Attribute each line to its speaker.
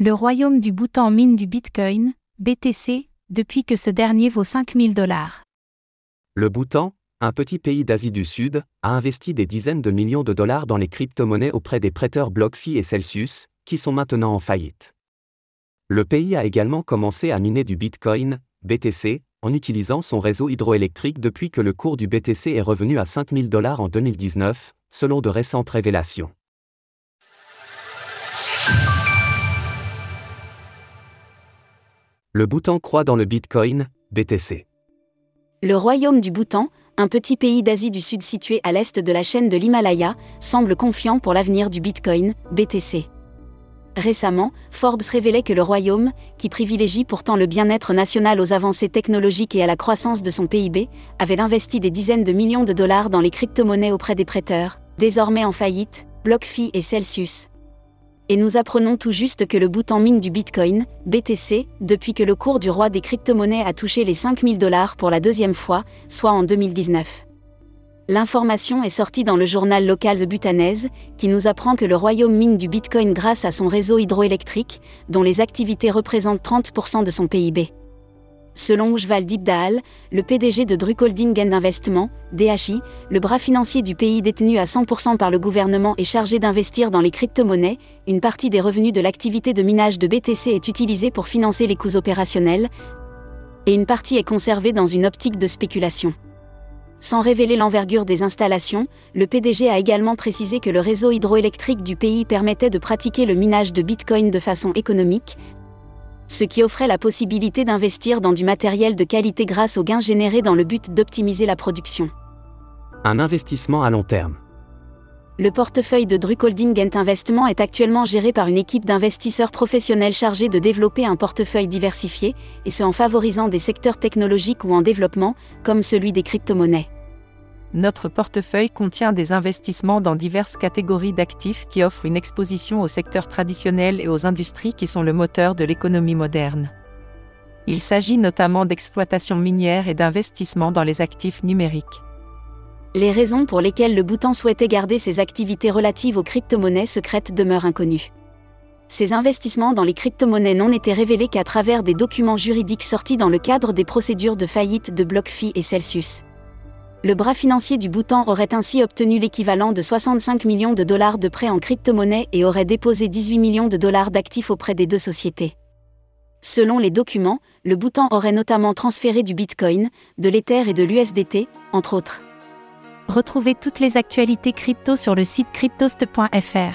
Speaker 1: Le royaume du Bhoutan mine du Bitcoin, BTC, depuis que ce dernier vaut 5000 dollars.
Speaker 2: Le Bhoutan, un petit pays d'Asie du Sud, a investi des dizaines de millions de dollars dans les crypto-monnaies auprès des prêteurs BlockFi et Celsius, qui sont maintenant en faillite. Le pays a également commencé à miner du Bitcoin, BTC, en utilisant son réseau hydroélectrique depuis que le cours du BTC est revenu à 5000 dollars en 2019, selon de récentes révélations. Le Bhoutan croit dans le Bitcoin, BTC.
Speaker 3: Le royaume du Bhoutan, un petit pays d'Asie du Sud situé à l'est de la chaîne de l'Himalaya, semble confiant pour l'avenir du Bitcoin, BTC. Récemment, Forbes révélait que le royaume, qui privilégie pourtant le bien-être national aux avancées technologiques et à la croissance de son PIB, avait investi des dizaines de millions de dollars dans les crypto-monnaies auprès des prêteurs, désormais en faillite, BlockFi et Celsius. Et nous apprenons tout juste que le bout en mine du Bitcoin, BTC, depuis que le cours du roi des crypto-monnaies a touché les 5000 dollars pour la deuxième fois, soit en 2019. L'information est sortie dans le journal local The Butanaise, qui nous apprend que le royaume mine du Bitcoin grâce à son réseau hydroélectrique, dont les activités représentent 30% de son PIB. Selon Ujval Dibdaal, le PDG de Druk Holding Investment, DHI, le bras financier du pays détenu à 100% par le gouvernement et chargé d'investir dans les crypto-monnaies, une partie des revenus de l'activité de minage de BTC est utilisée pour financer les coûts opérationnels, et une partie est conservée dans une optique de spéculation. Sans révéler l'envergure des installations, le PDG a également précisé que le réseau hydroélectrique du pays permettait de pratiquer le minage de Bitcoin de façon économique, ce qui offrait la possibilité d'investir dans du matériel de qualité grâce aux gains générés dans le but d'optimiser la production.
Speaker 2: Un investissement à long terme.
Speaker 3: Le portefeuille de Druk Holding Investment est actuellement géré par une équipe d'investisseurs professionnels chargés de développer un portefeuille diversifié, et ce en favorisant des secteurs technologiques ou en développement, comme celui des crypto-monnaies.
Speaker 4: Notre portefeuille contient des investissements dans diverses catégories d'actifs qui offrent une exposition aux secteurs traditionnels et aux industries qui sont le moteur de l'économie moderne. Il s'agit notamment d'exploitation minière et d'investissement dans les actifs numériques.
Speaker 3: Les raisons pour lesquelles le Bhoutan souhaitait garder ses activités relatives aux crypto-monnaies secrètes demeurent inconnues. Ces investissements dans les crypto-monnaies n'ont été révélés qu'à travers des documents juridiques sortis dans le cadre des procédures de faillite de BlockFi et Celsius. Le bras financier du Bhoutan aurait ainsi obtenu l'équivalent de 65 millions de dollars de prêts en crypto-monnaie et aurait déposé 18 millions de dollars d'actifs auprès des deux sociétés. Selon les documents, le Bhoutan aurait notamment transféré du Bitcoin, de l'Ether et de l'USDT, entre autres.
Speaker 1: Retrouvez toutes les actualités crypto sur le site cryptost.fr.